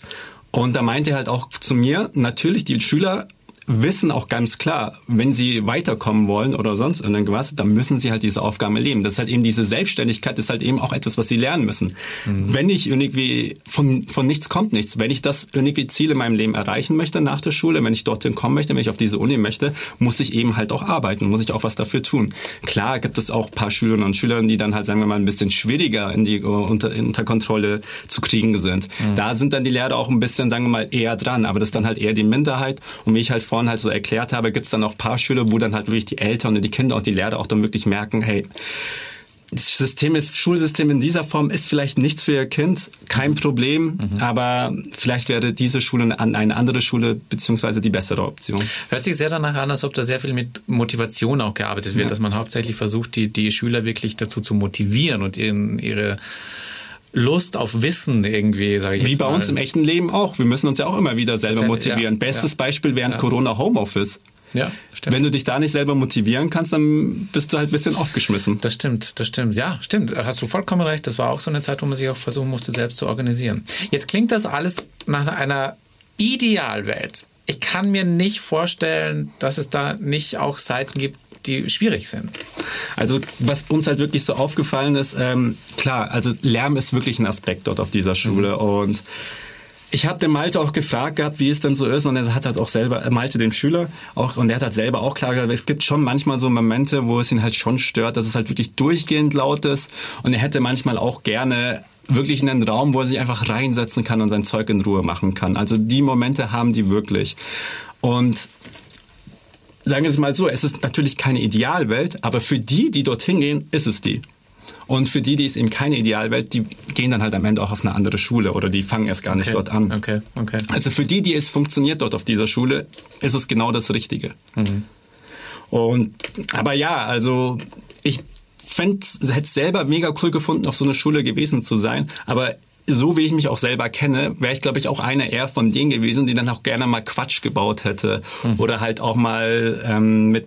Und da meinte er halt auch zu mir, natürlich, die Schüler wissen auch ganz klar, wenn sie weiterkommen wollen oder sonst irgendwas, dann müssen sie halt diese Aufgaben erleben. Das ist halt eben diese Selbstständigkeit, das ist halt eben auch etwas, was sie lernen müssen. Mhm. Wenn ich irgendwie von, von nichts kommt nichts, wenn ich das irgendwie Ziele in meinem Leben erreichen möchte nach der Schule, wenn ich dorthin kommen möchte, wenn ich auf diese Uni möchte, muss ich eben halt auch arbeiten, muss ich auch was dafür tun. Klar gibt es auch paar Schülerinnen und Schüler, die dann halt, sagen wir mal, ein bisschen schwieriger in die uh, unter, unter Kontrolle zu kriegen sind. Mhm. Da sind dann die Lehrer auch ein bisschen, sagen wir mal, eher dran, aber das ist dann halt eher die Minderheit und wie ich halt vor vorhin halt so erklärt habe, gibt es dann auch paar Schüler, wo dann halt wirklich die Eltern und die Kinder und die Lehrer auch dann wirklich merken, hey, das System ist, Schulsystem in dieser Form ist vielleicht nichts für ihr Kind, kein Problem, mhm. aber vielleicht wäre diese Schule an eine andere Schule beziehungsweise die bessere Option. Hört sich sehr danach an, als ob da sehr viel mit Motivation auch gearbeitet wird, ja. dass man hauptsächlich versucht, die, die Schüler wirklich dazu zu motivieren und ihren, ihre Lust auf Wissen irgendwie, sage ich Wie bei mal. uns im echten Leben auch. Wir müssen uns ja auch immer wieder selber motivieren. Ja, Bestes ja, Beispiel während ja. Corona Homeoffice. Ja, stimmt. Wenn du dich da nicht selber motivieren kannst, dann bist du halt ein bisschen aufgeschmissen. Das stimmt, das stimmt. Ja, stimmt. Hast du vollkommen recht. Das war auch so eine Zeit, wo man sich auch versuchen musste, selbst zu organisieren. Jetzt klingt das alles nach einer Idealwelt. Ich kann mir nicht vorstellen, dass es da nicht auch Seiten gibt, die schwierig sind. Also was uns halt wirklich so aufgefallen ist, ähm, klar, also Lärm ist wirklich ein Aspekt dort auf dieser Schule mhm. und ich habe den Malte auch gefragt gehabt, wie es denn so ist, und er hat halt auch selber, äh, Malte den Schüler, auch, und er hat halt selber auch klar gesagt, es gibt schon manchmal so Momente, wo es ihn halt schon stört, dass es halt wirklich durchgehend laut ist, und er hätte manchmal auch gerne wirklich einen Raum, wo er sich einfach reinsetzen kann und sein Zeug in Ruhe machen kann. Also die Momente haben die wirklich. Und sagen wir es mal so, es ist natürlich keine Idealwelt, aber für die, die dorthin gehen, ist es die. Und für die, die es eben keine Idealwelt, die gehen dann halt am Ende auch auf eine andere Schule oder die fangen erst gar nicht dort an. Okay, okay. Also für die, die es funktioniert dort auf dieser Schule, ist es genau das Richtige. Mhm. Und, aber ja, also ich fände, hätte es selber mega cool gefunden, auf so eine Schule gewesen zu sein, aber so wie ich mich auch selber kenne, wäre ich, glaube ich, auch einer eher von denen gewesen, die dann auch gerne mal Quatsch gebaut hätte. Mhm. Oder halt auch mal ähm, mit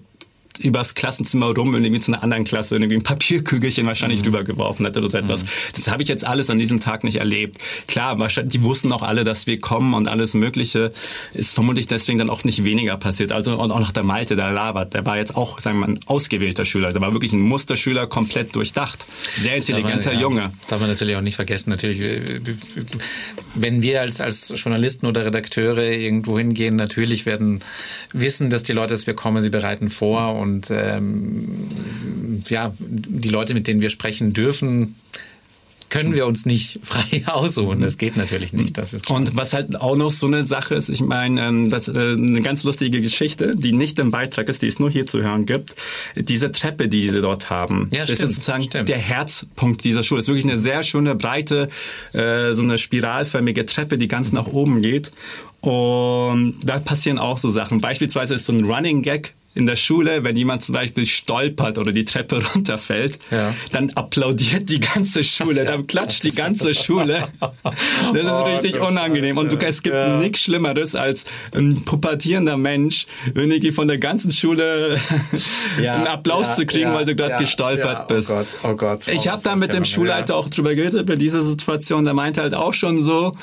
übers Klassenzimmer rum irgendwie zu einer anderen Klasse irgendwie ein Papierkügelchen wahrscheinlich mhm. drüber geworfen hätte oder so etwas. Mhm. Das habe ich jetzt alles an diesem Tag nicht erlebt. Klar, wahrscheinlich, die wussten auch alle, dass wir kommen und alles Mögliche. Ist vermutlich deswegen dann auch nicht weniger passiert. Also und auch noch der Malte, der Labert, der war jetzt auch, sagen wir mal, ein ausgewählter Schüler. Der war wirklich ein Musterschüler, komplett durchdacht. Sehr intelligenter man, ja, Junge. Darf man natürlich auch nicht vergessen, natürlich, wenn wir als, als Journalisten oder Redakteure irgendwo hingehen, natürlich werden wissen, dass die Leute, dass wir kommen, sie bereiten vor und ähm, ja, die Leute, mit denen wir sprechen dürfen, können wir uns nicht frei aussuchen. Das geht natürlich nicht. Das ist klar. Und was halt auch noch so eine Sache ist, ich meine, ähm, das ist äh, eine ganz lustige Geschichte, die nicht im Beitrag ist, die es nur hier zu hören gibt. Diese Treppe, die sie dort haben, ja, das stimmt, ist sozusagen stimmt. der Herzpunkt dieser Schule. Das ist wirklich eine sehr schöne, breite, äh, so eine spiralförmige Treppe, die ganz nach oben geht. Und da passieren auch so Sachen. Beispielsweise ist so ein Running Gag in der Schule, wenn jemand zum Beispiel stolpert oder die Treppe runterfällt, ja. dann applaudiert die ganze Schule, dann klatscht die ganze Schule. Das ist oh, richtig unangenehm. Und du, es gibt ja. nichts Schlimmeres, als ein pubertierender Mensch irgendwie von der ganzen Schule ja. einen Applaus zu kriegen, weil du gerade gestolpert bist. Oh Gott, oh Gott. Oh, ich habe da mit dem Schulleiter auch drüber geredet, über diese Situation. Der meinte halt auch schon so,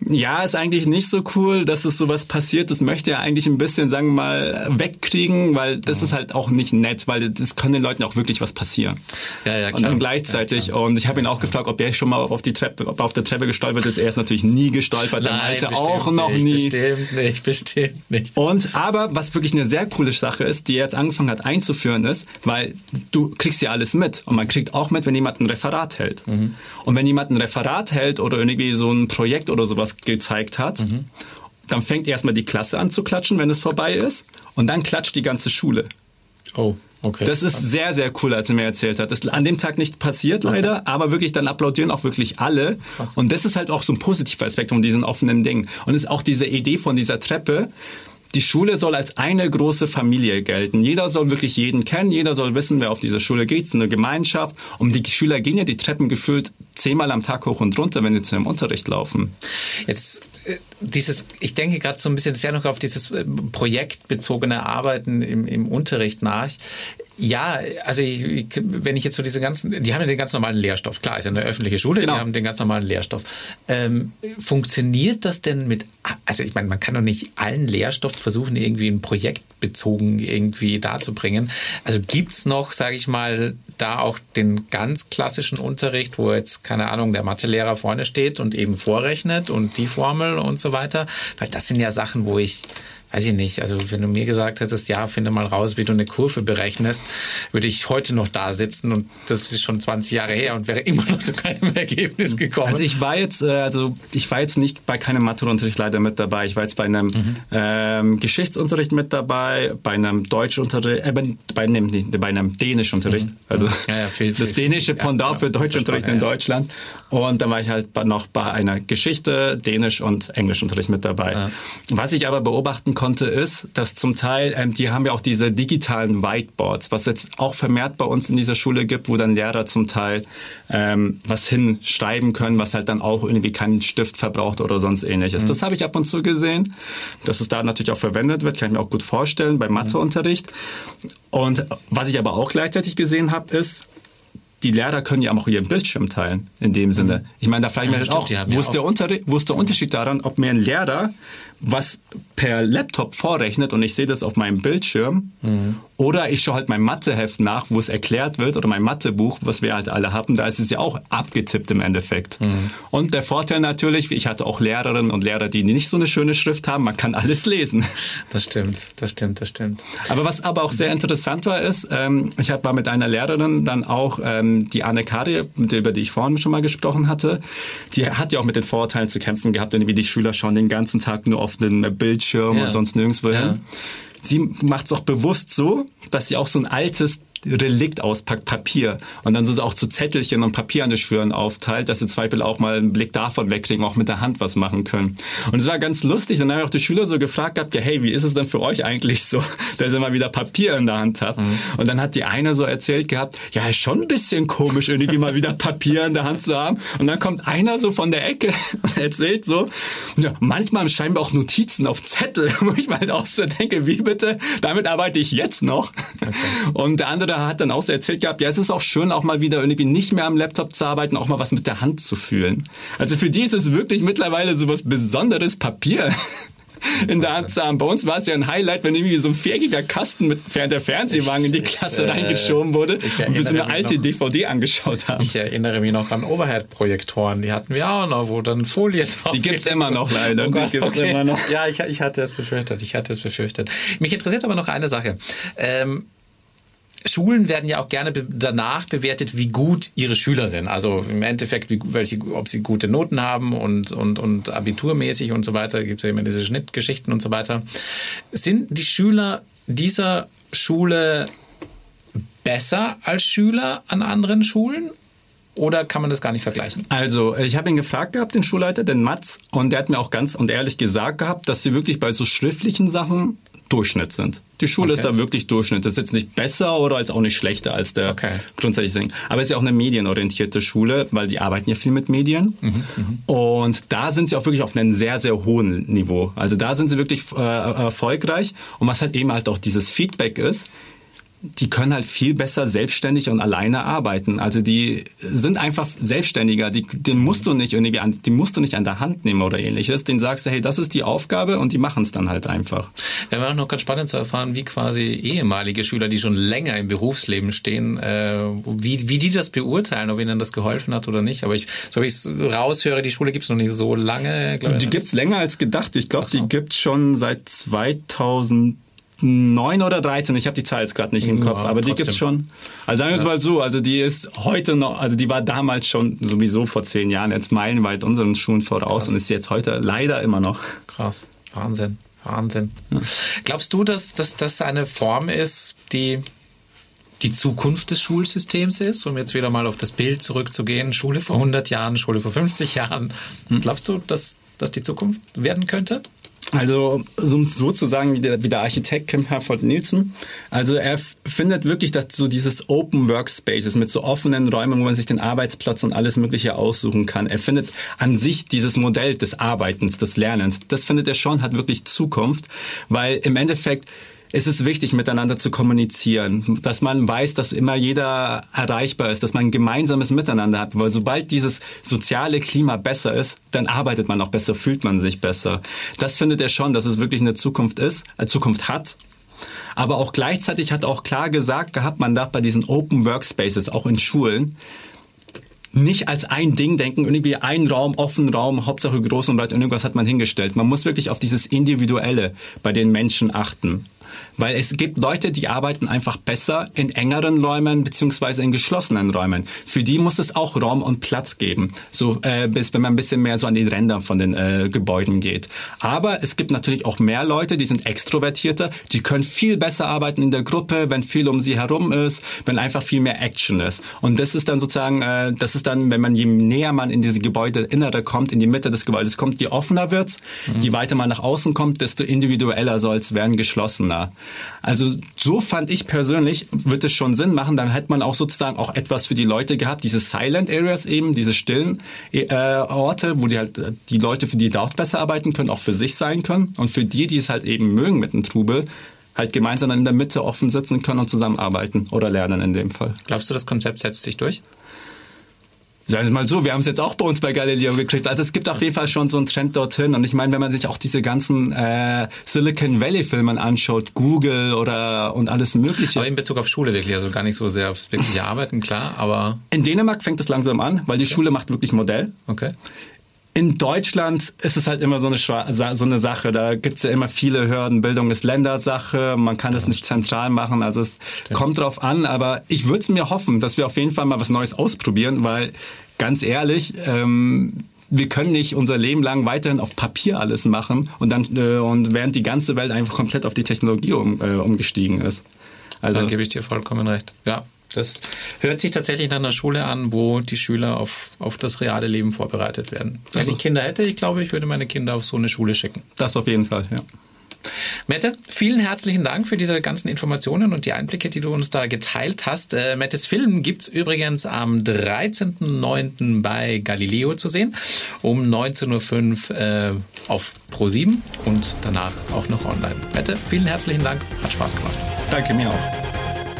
ja, ist eigentlich nicht so cool, dass es sowas passiert. Das möchte er eigentlich ein bisschen, sagen wir mal, wegkriegen, weil das ist halt auch nicht nett, weil das kann den Leuten auch wirklich was passieren. Ja, ja, klar. Und dann gleichzeitig, ja, und ich habe ihn auch gefragt, ob er schon mal auf die Treppe, auf der Treppe gestolpert ist. Er ist natürlich nie gestolpert, Nein, Alte auch noch nicht, nie. Bestimmt nicht, bestimmt nicht. Und aber was wirklich eine sehr coole Sache ist, die er jetzt angefangen hat einzuführen, ist, weil du kriegst ja alles mit und man kriegt auch mit, wenn jemand ein Referat hält. Mhm. Und wenn jemand ein Referat hält oder irgendwie so ein Projekt oder sowas gezeigt hat, mhm dann fängt erstmal die Klasse an zu klatschen, wenn es vorbei ist. Und dann klatscht die ganze Schule. Oh. Okay. Das ist sehr, sehr cool, als er mir erzählt hat. Das ist an dem Tag nicht passiert, leider, okay. aber wirklich, dann applaudieren auch wirklich alle. Krass. Und das ist halt auch so ein positiver Aspekt von diesen offenen Dingen. Und es ist auch diese Idee von dieser Treppe, die Schule soll als eine große Familie gelten. Jeder soll wirklich jeden kennen, jeder soll wissen, wer auf diese Schule geht. Es ist eine Gemeinschaft. Und die Schüler gehen ja die Treppen gefühlt zehnmal am Tag hoch und runter, wenn sie zu dem Unterricht laufen. Jetzt dieses, ich denke gerade so ein bisschen sehr noch auf dieses äh, projektbezogene Arbeiten im, im Unterricht nach. Ja, also ich, wenn ich jetzt so diese ganzen, die haben ja den ganz normalen Lehrstoff. Klar, ist ja eine öffentliche Schule, genau. die haben den ganz normalen Lehrstoff. Ähm, funktioniert das denn mit, also ich meine, man kann doch nicht allen Lehrstoff versuchen, irgendwie ein projektbezogen irgendwie darzubringen. Also gibt's noch, sage ich mal, da auch den ganz klassischen Unterricht, wo jetzt, keine Ahnung, der Mathelehrer vorne steht und eben vorrechnet und die Formel und so weiter? Weil das sind ja Sachen, wo ich weiß ich nicht, also wenn du mir gesagt hättest, ja, finde mal raus, wie du eine Kurve berechnest, würde ich heute noch da sitzen und das ist schon 20 Jahre her und wäre immer noch zu keinem Ergebnis gekommen. Also ich war jetzt, äh, also ich war jetzt nicht bei keinem Matheunterricht leider mit dabei. Ich war jetzt bei einem mhm. ähm, Geschichtsunterricht mit dabei, bei einem Deutschunterricht, äh, bei, einem, bei einem Dänischunterricht. Mhm. Also ja, ja, viel, das viel, dänische Pendant ja, für Deutschunterricht in Deutschland. Und dann war ich halt noch bei einer Geschichte, Dänisch und Englischunterricht mit dabei. Was ich aber beobachten konnte, ist, dass zum Teil, ähm, die haben ja auch diese digitalen Whiteboards, was jetzt auch vermehrt bei uns in dieser Schule gibt, wo dann Lehrer zum Teil ähm, was hinschreiben können, was halt dann auch irgendwie keinen Stift verbraucht oder sonst ähnliches. Mhm. Das habe ich ab und zu gesehen, dass es da natürlich auch verwendet wird, kann ich mir auch gut vorstellen beim Matheunterricht. Und was ich aber auch gleichzeitig gesehen habe, ist, die Lehrer können ja auch ihren Bildschirm teilen, in dem Sinne. Mhm. Ich meine, da frage ich mich ja, auch, wo ist, der wo ist der Unterschied daran, ob mir ein Lehrer was per Laptop vorrechnet und ich sehe das auf meinem Bildschirm. Mhm. Oder ich schaue halt mein Matheheft nach, wo es erklärt wird, oder mein Mathebuch, was wir halt alle haben, da ist es ja auch abgetippt im Endeffekt. Mhm. Und der Vorteil natürlich, ich hatte auch Lehrerinnen und Lehrer, die nicht so eine schöne Schrift haben, man kann alles lesen. Das stimmt, das stimmt, das stimmt. Aber was aber auch sehr interessant war, ist, ähm, ich war mit einer Lehrerin dann auch, ähm, die Anne Kari, über die ich vorhin schon mal gesprochen hatte, die hat ja auch mit den Vorurteilen zu kämpfen gehabt, wenn die Schüler schauen den ganzen Tag nur auf den Bildschirm ja. und sonst nirgendwo hin. Ja. Sie macht es auch bewusst so, dass sie auch so ein altes Relikt auspackt, Papier. Und dann so auch zu Zettelchen und Papier an den Schwören aufteilt, dass sie zum Beispiel auch mal einen Blick davon wegkriegen, auch mit der Hand was machen können. Und es war ganz lustig. Dann haben auch die Schüler so gefragt gehabt, ja, hey, wie ist es denn für euch eigentlich so, dass ihr mal wieder Papier in der Hand habt? Mhm. Und dann hat die eine so erzählt gehabt, ja, ist schon ein bisschen komisch, irgendwie mal wieder Papier in der Hand zu haben. Und dann kommt einer so von der Ecke und erzählt so, ja, manchmal scheinbar auch Notizen auf Zettel, wo ich mal halt auch so denke, wie bitte, damit arbeite ich jetzt noch. Okay. Und der andere hat dann auch so erzählt gehabt, ja, es ist auch schön, auch mal wieder irgendwie nicht mehr am Laptop zu arbeiten, auch mal was mit der Hand zu fühlen. Also für die ist es wirklich mittlerweile so was Besonderes Papier in der Hand zu haben. Bei uns war es ja ein Highlight, wenn irgendwie so ein viereckiger Kasten mit der Fernsehwagen in die Klasse ich, äh, reingeschoben wurde und wir so eine alte noch, DVD angeschaut haben. Ich erinnere mich noch an Overhead-Projektoren, die hatten wir auch noch, wo dann Folie drauf Die gibt's immer noch leider. Oh Gott, die gibt's okay. immer noch. Ja, ich, ich hatte es befürchtet, ich hatte es befürchtet. Mich interessiert aber noch eine Sache. Ähm, Schulen werden ja auch gerne danach bewertet, wie gut ihre Schüler sind. Also im Endeffekt, wie, welche, ob sie gute Noten haben und, und, und abiturmäßig und so weiter. Gibt es ja immer diese Schnittgeschichten und so weiter. Sind die Schüler dieser Schule besser als Schüler an anderen Schulen? Oder kann man das gar nicht vergleichen? Also, ich habe ihn gefragt gehabt, den Schulleiter, den Mats, und der hat mir auch ganz und ehrlich gesagt gehabt, dass sie wirklich bei so schriftlichen Sachen Durchschnitt sind. Die Schule okay. ist da wirklich Durchschnitt. Das ist jetzt nicht besser oder ist auch nicht schlechter als der okay. grundsätzliche Ding. Aber es ist ja auch eine medienorientierte Schule, weil die arbeiten ja viel mit Medien. Mhm, mhm, und da sind sie auch wirklich auf einem sehr, sehr hohen Niveau. Also da sind sie wirklich äh, erfolgreich. Und was halt eben halt auch dieses Feedback ist, die können halt viel besser selbstständig und alleine arbeiten. Also die sind einfach selbstständiger. Die, den musst du nicht irgendwie an, die musst du nicht an der Hand nehmen oder ähnliches. Den sagst du, hey, das ist die Aufgabe und die machen es dann halt einfach. Ja, wäre auch noch ganz spannend zu erfahren, wie quasi ehemalige Schüler, die schon länger im Berufsleben stehen, äh, wie, wie die das beurteilen, ob ihnen das geholfen hat oder nicht. Aber ich, so wie ich es raushöre, die Schule gibt es noch nicht so lange. Die gibt es länger als gedacht. Ich glaube, so. die gibt es schon seit 2000 neun oder 13, ich habe die Zahl jetzt gerade nicht im Kopf, ja, aber die gibt's schon. Also sagen wir es ja. mal so, also die ist heute noch, also die war damals schon sowieso vor zehn Jahren jetzt meilenweit unseren Schuhen voraus Krass. und ist jetzt heute leider immer noch. Krass, Wahnsinn, Wahnsinn. Ja. Glaubst du, dass, dass das eine Form ist, die die Zukunft des Schulsystems ist, um jetzt wieder mal auf das Bild zurückzugehen, Schule vor 100 Jahren, Schule vor 50 Jahren. Hm. Glaubst du, dass das die Zukunft werden könnte? Also um sozusagen wie der, wie der Architekt Kim Herford Nielsen. Also er findet wirklich, dass so dieses Open Workspaces mit so offenen Räumen, wo man sich den Arbeitsplatz und alles Mögliche aussuchen kann. Er findet an sich dieses Modell des Arbeitens, des Lernens, das findet er schon, hat wirklich Zukunft, weil im Endeffekt es ist wichtig, miteinander zu kommunizieren, dass man weiß, dass immer jeder erreichbar ist, dass man ein gemeinsames Miteinander hat, weil sobald dieses soziale Klima besser ist, dann arbeitet man auch besser, fühlt man sich besser. Das findet er schon, dass es wirklich eine Zukunft ist, eine Zukunft hat. Aber auch gleichzeitig hat er auch klar gesagt gehabt, man darf bei diesen Open Workspaces, auch in Schulen, nicht als ein Ding denken, irgendwie ein Raum, offen Raum, Hauptsache groß und breit, irgendwas hat man hingestellt. Man muss wirklich auf dieses Individuelle bei den Menschen achten. Weil es gibt Leute, die arbeiten einfach besser in engeren Räumen beziehungsweise in geschlossenen Räumen. Für die muss es auch Raum und Platz geben, so äh, bis wenn man ein bisschen mehr so an die Ränder von den äh, Gebäuden geht. Aber es gibt natürlich auch mehr Leute, die sind extrovertierter, die können viel besser arbeiten in der Gruppe, wenn viel um sie herum ist, wenn einfach viel mehr Action ist. Und das ist dann sozusagen, äh, das ist dann, wenn man je näher man in diese Gebäudeinnere kommt, in die Mitte des Gebäudes kommt, je offener wird's, mhm. je weiter man nach außen kommt, desto individueller soll es werden, geschlossener. Also so fand ich persönlich, wird es schon Sinn machen, dann hätte man auch sozusagen auch etwas für die Leute gehabt, diese Silent Areas eben, diese stillen äh, Orte, wo die halt äh, die Leute, für die dort besser arbeiten können, auch für sich sein können und für die, die es halt eben mögen mit dem Trubel, halt gemeinsam in der Mitte offen sitzen können und zusammenarbeiten oder lernen in dem Fall. Glaubst du, das Konzept setzt sich durch? Sagen wir mal so, wir haben es jetzt auch bei uns bei Galileo gekriegt. Also es gibt auf jeden Fall schon so einen Trend dorthin. Und ich meine, wenn man sich auch diese ganzen äh, Silicon Valley-Filme anschaut, Google oder und alles Mögliche. Aber in Bezug auf Schule wirklich, also gar nicht so sehr aufs wirkliche Arbeiten, klar, aber. In Dänemark fängt es langsam an, weil die okay. Schule macht wirklich Modell. Okay. In Deutschland ist es halt immer so eine, so eine Sache. Da gibt es ja immer viele Hürden. Bildung ist Ländersache. Man kann es nicht zentral machen. Also es Stimmt. kommt drauf an. Aber ich würde es mir hoffen, dass wir auf jeden Fall mal was Neues ausprobieren, weil ganz ehrlich, ähm, wir können nicht unser Leben lang weiterhin auf Papier alles machen und dann äh, und während die ganze Welt einfach komplett auf die Technologie um, äh, umgestiegen ist. Also dann gebe ich dir vollkommen recht. Ja, das hört sich tatsächlich nach einer Schule an, wo die Schüler auf, auf das reale Leben vorbereitet werden. Wenn also, ich Kinder hätte, ich glaube, ich würde meine Kinder auf so eine Schule schicken. Das auf jeden Fall, ja. Mette, vielen herzlichen Dank für diese ganzen Informationen und die Einblicke, die du uns da geteilt hast. Äh, Mettes Film gibt's übrigens am 13.09. bei Galileo zu sehen, um 19.05 Uhr äh, auf Pro7 und danach auch noch online. Mette, vielen herzlichen Dank, hat Spaß gemacht. Danke mir auch.